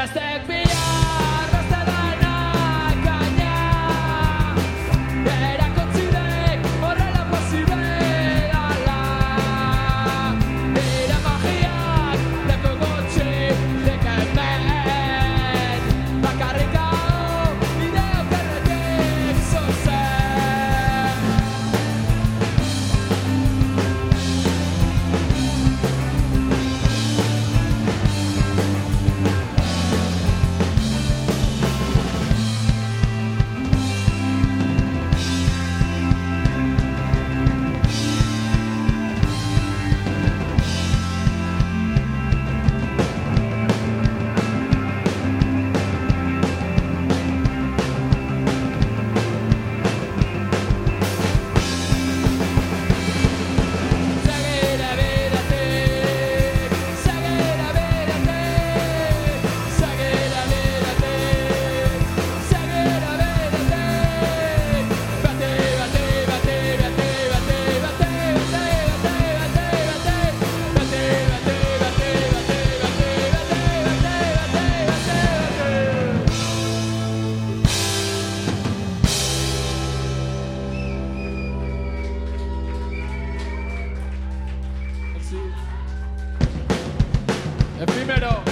a step El primero.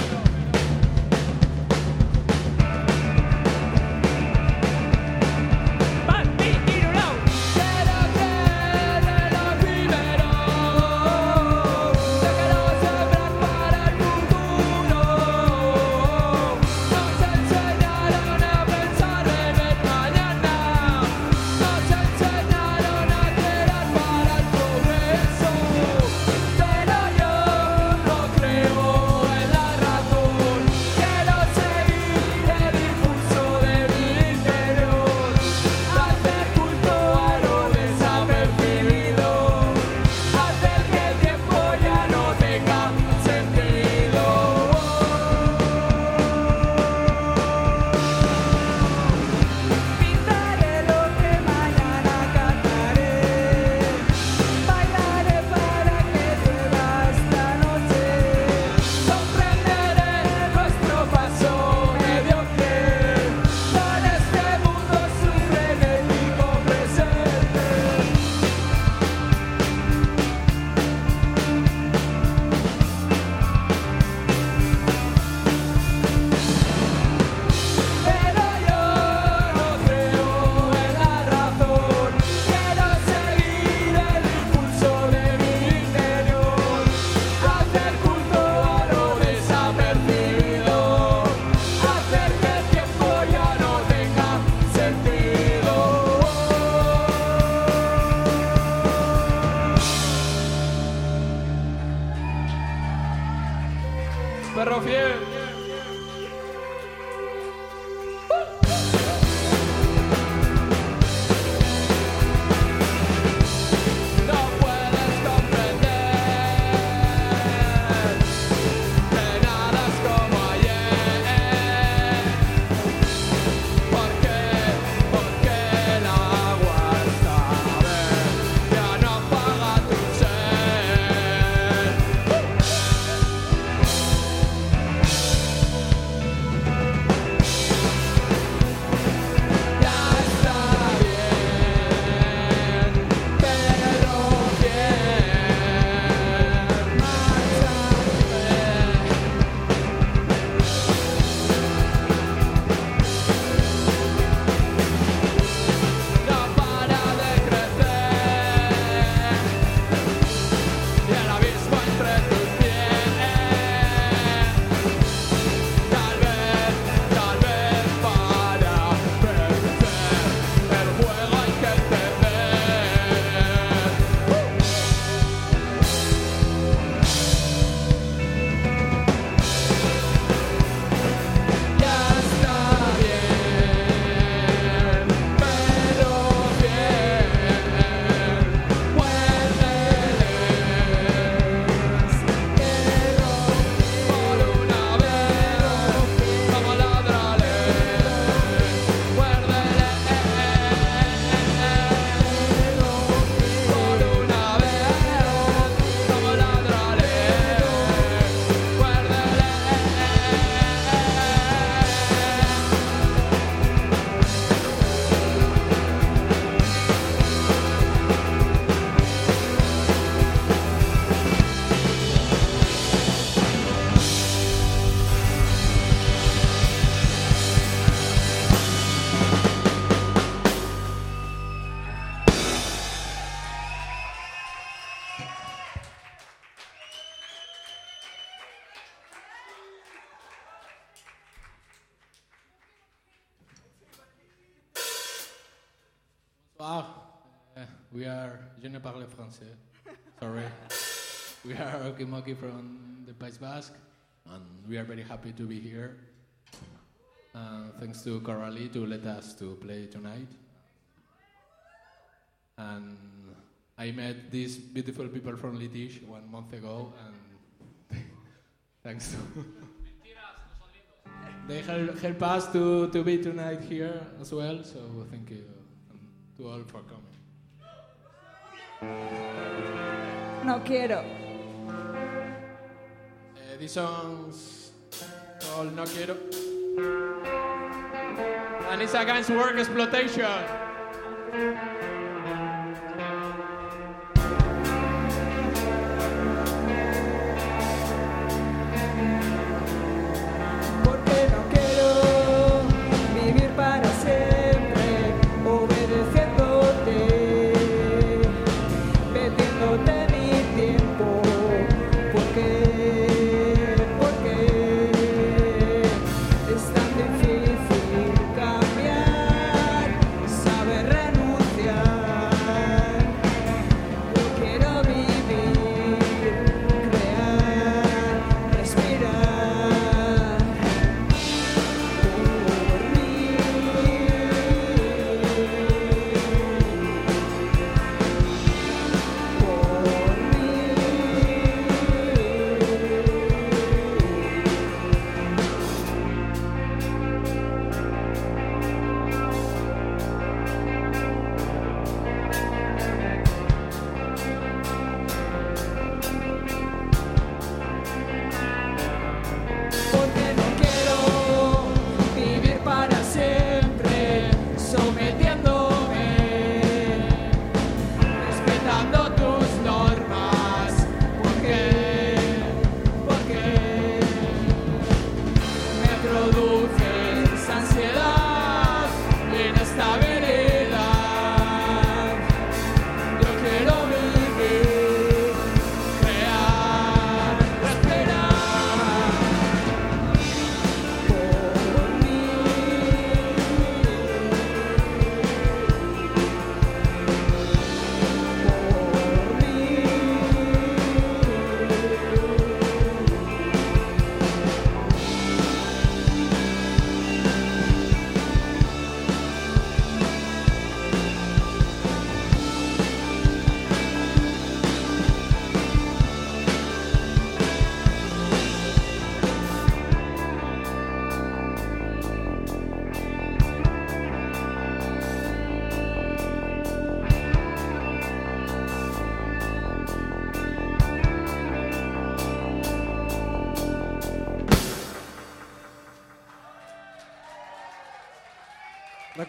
Ah, uh, we are. Je ne parle français. Sorry. we are Oki Moki from the País Basque, and we are very happy to be here. Uh, thanks to Coralie to let us to play tonight. And I met these beautiful people from Litish one month ago, and thanks to they help, help us to, to be tonight here as well. So thank you um, to all for coming. No quiero. Uh, this song's called No Quiero. And it's against work exploitation.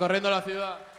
Recorriendo la ciudad.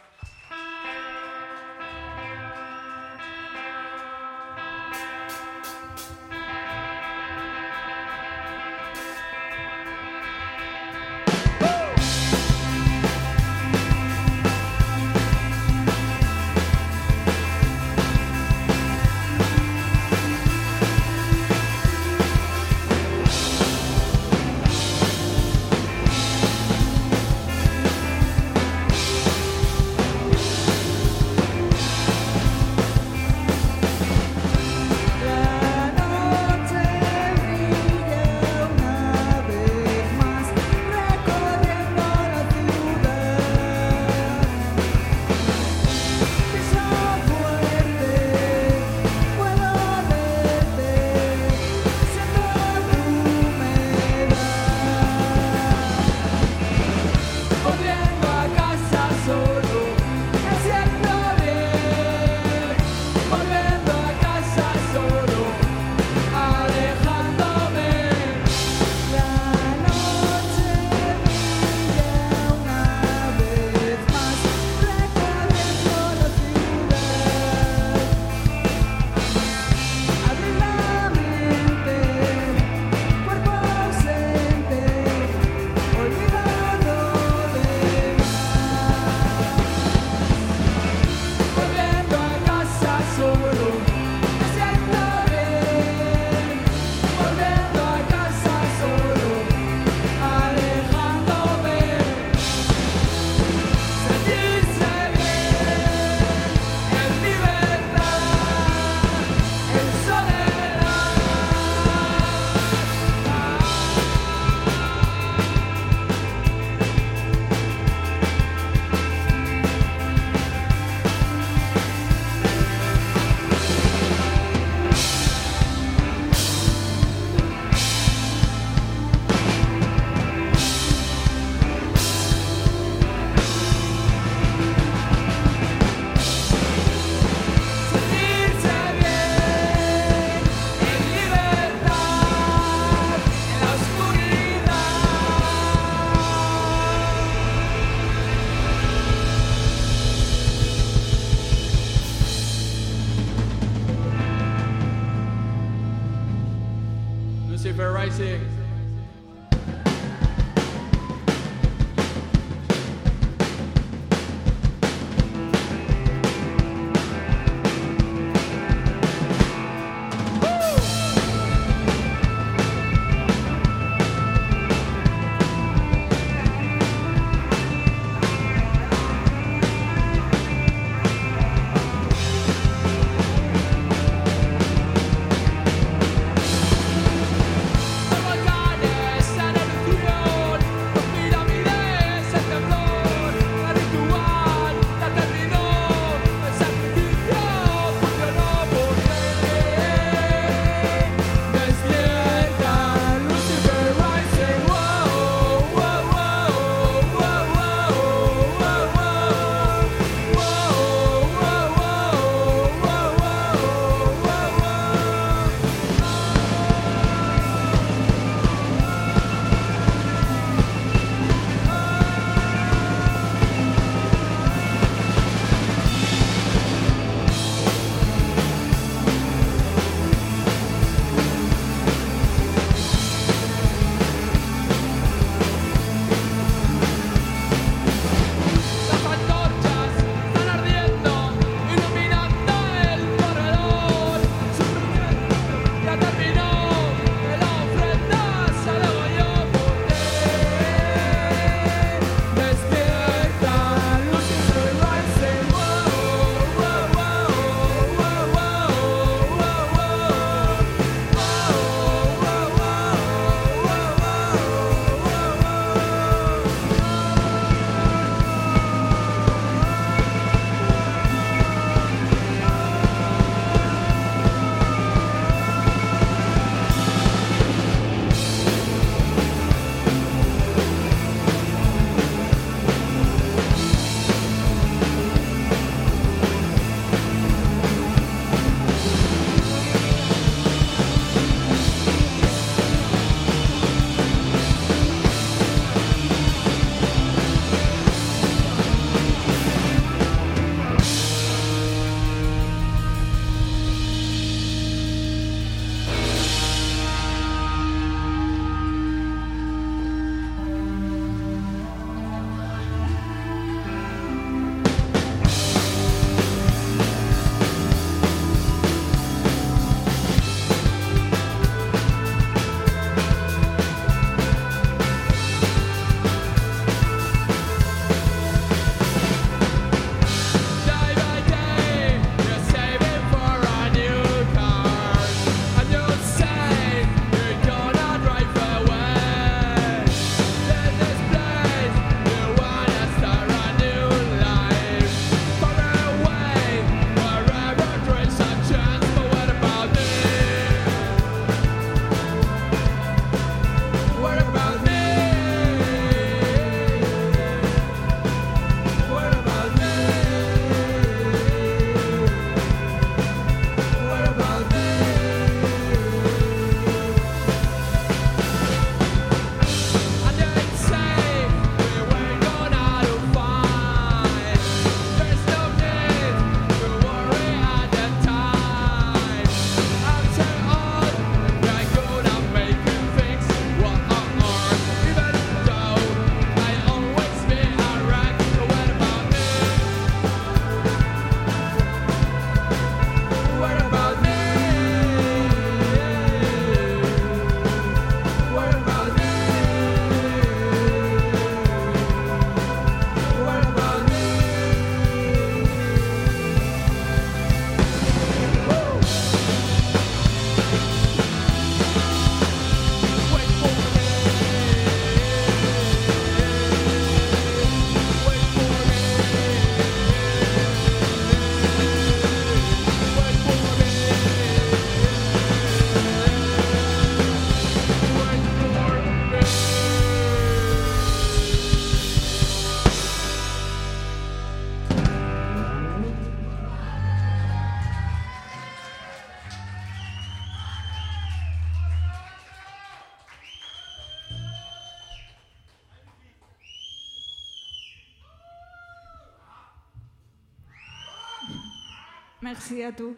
Merci.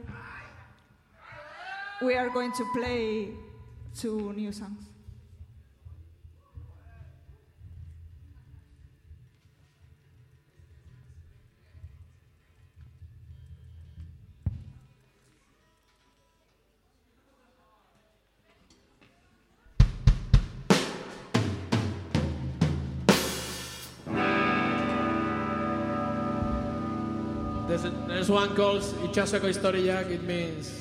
We are going to play two new songs. There's, there's one called Itxasoko Historiak. It means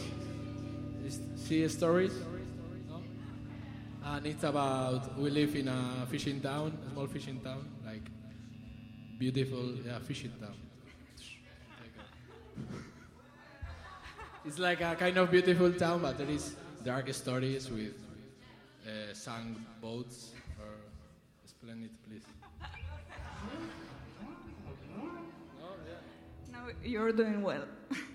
sea stories. No? And it's about we live in a fishing town, a small fishing town, like beautiful, yeah, fishing town. It's like a kind of beautiful town, but there is dark stories with uh, sunk boats. Or explain it, you're doing well.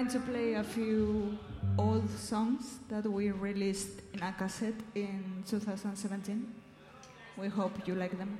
going to play a few old songs that we released in a cassette in 2017. We hope you like them.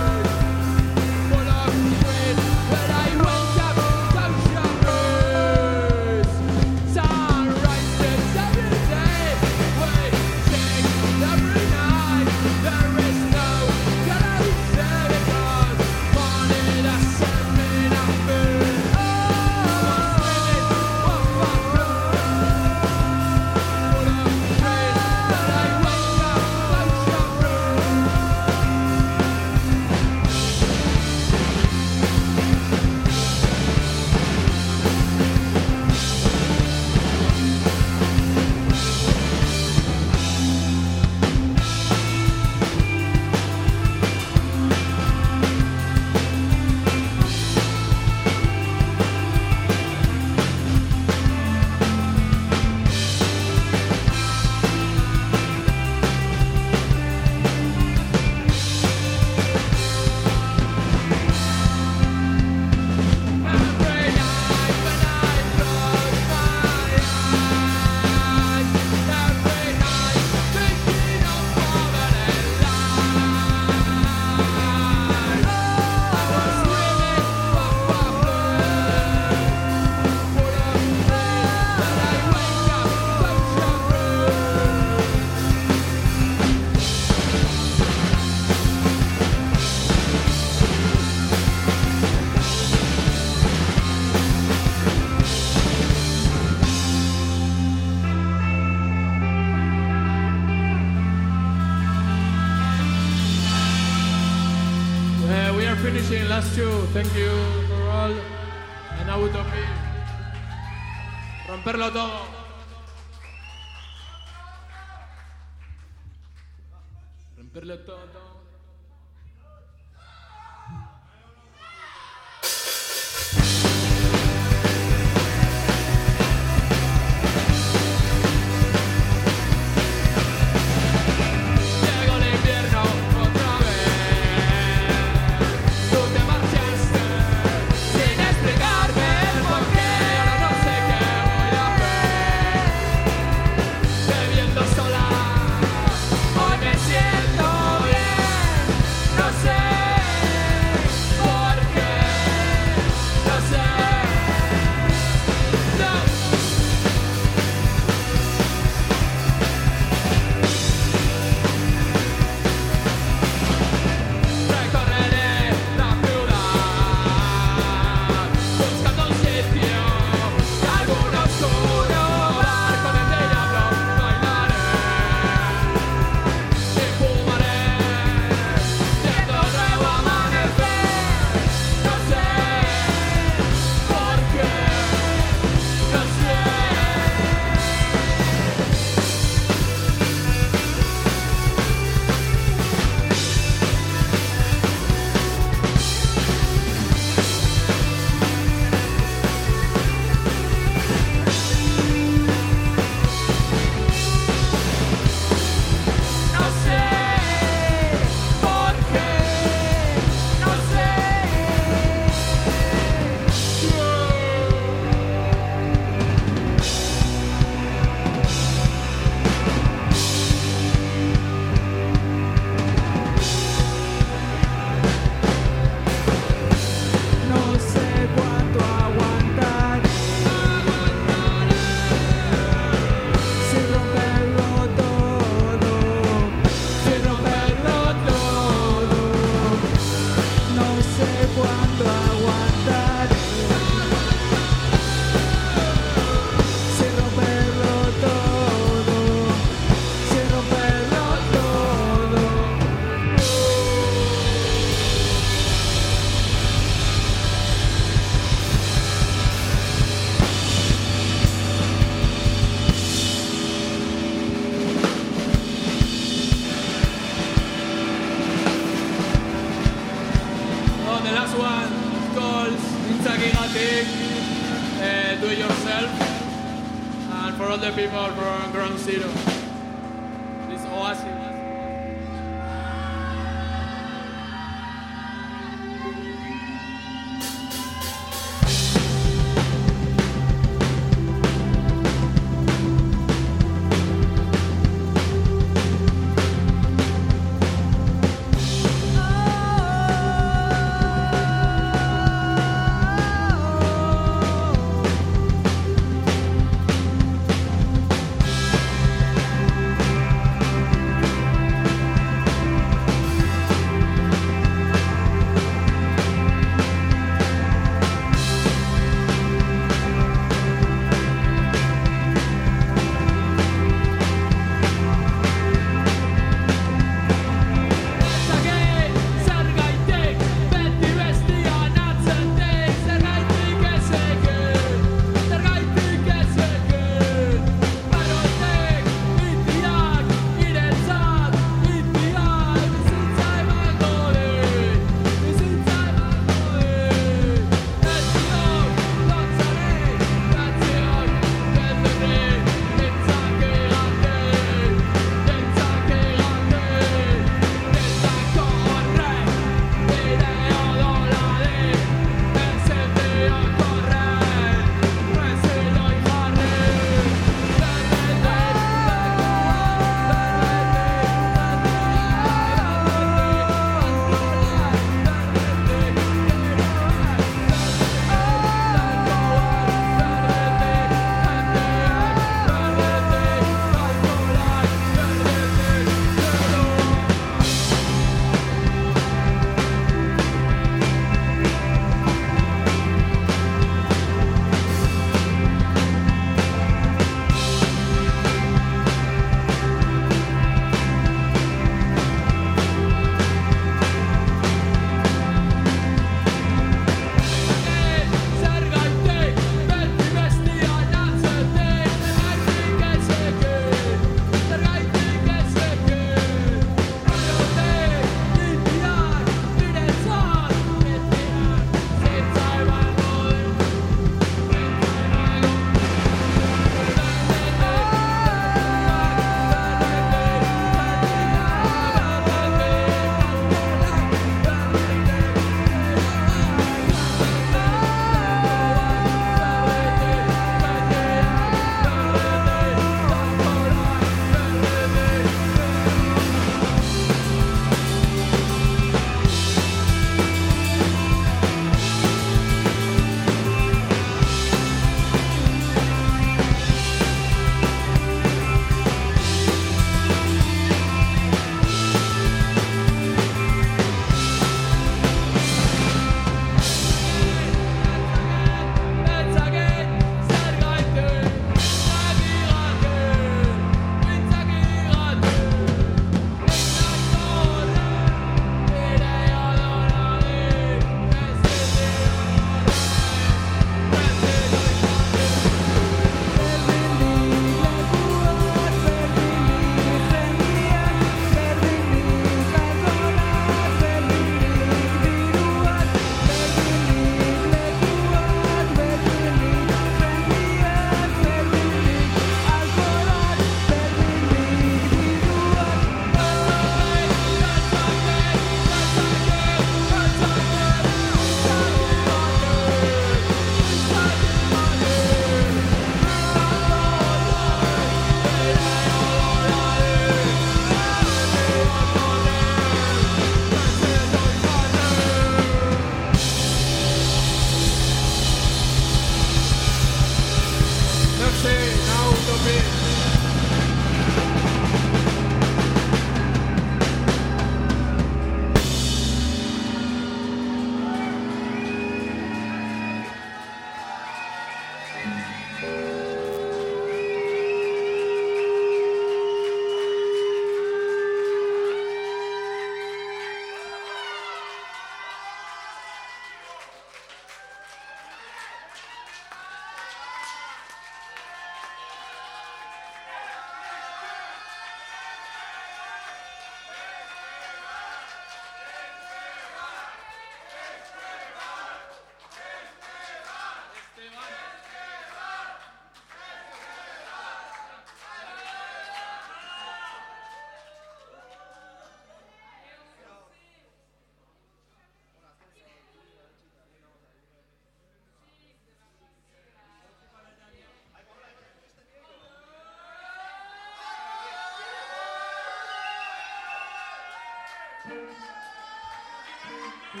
We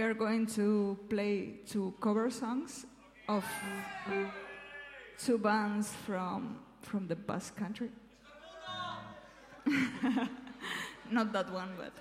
are going to play two cover songs of two bands from from the Basque Country. Not that one, but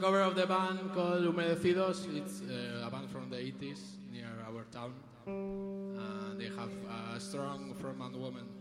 cover of the band called Humedecidos. It's uh, a band from the 80s near our town. And they have a strong frontman woman.